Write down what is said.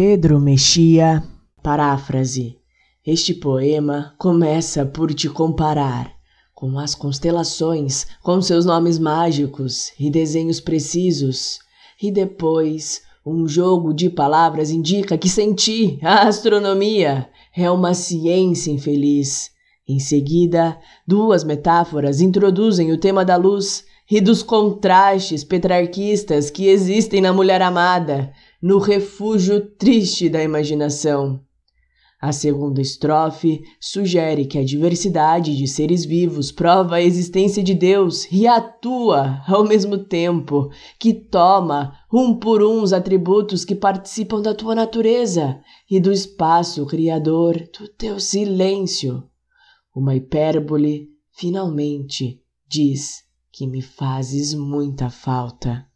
Pedro Mexia, paráfrase. Este poema começa por te comparar com as constelações, com seus nomes mágicos e desenhos precisos, e depois um jogo de palavras indica que senti a astronomia é uma ciência infeliz. Em seguida, duas metáforas introduzem o tema da luz e dos contrastes petrarquistas que existem na mulher amada, no refúgio triste da imaginação. A segunda estrofe sugere que a diversidade de seres vivos prova a existência de Deus e atua ao mesmo tempo, que toma um por um os atributos que participam da tua natureza e do espaço criador do teu silêncio. Uma hipérbole finalmente diz que me fazes muita falta.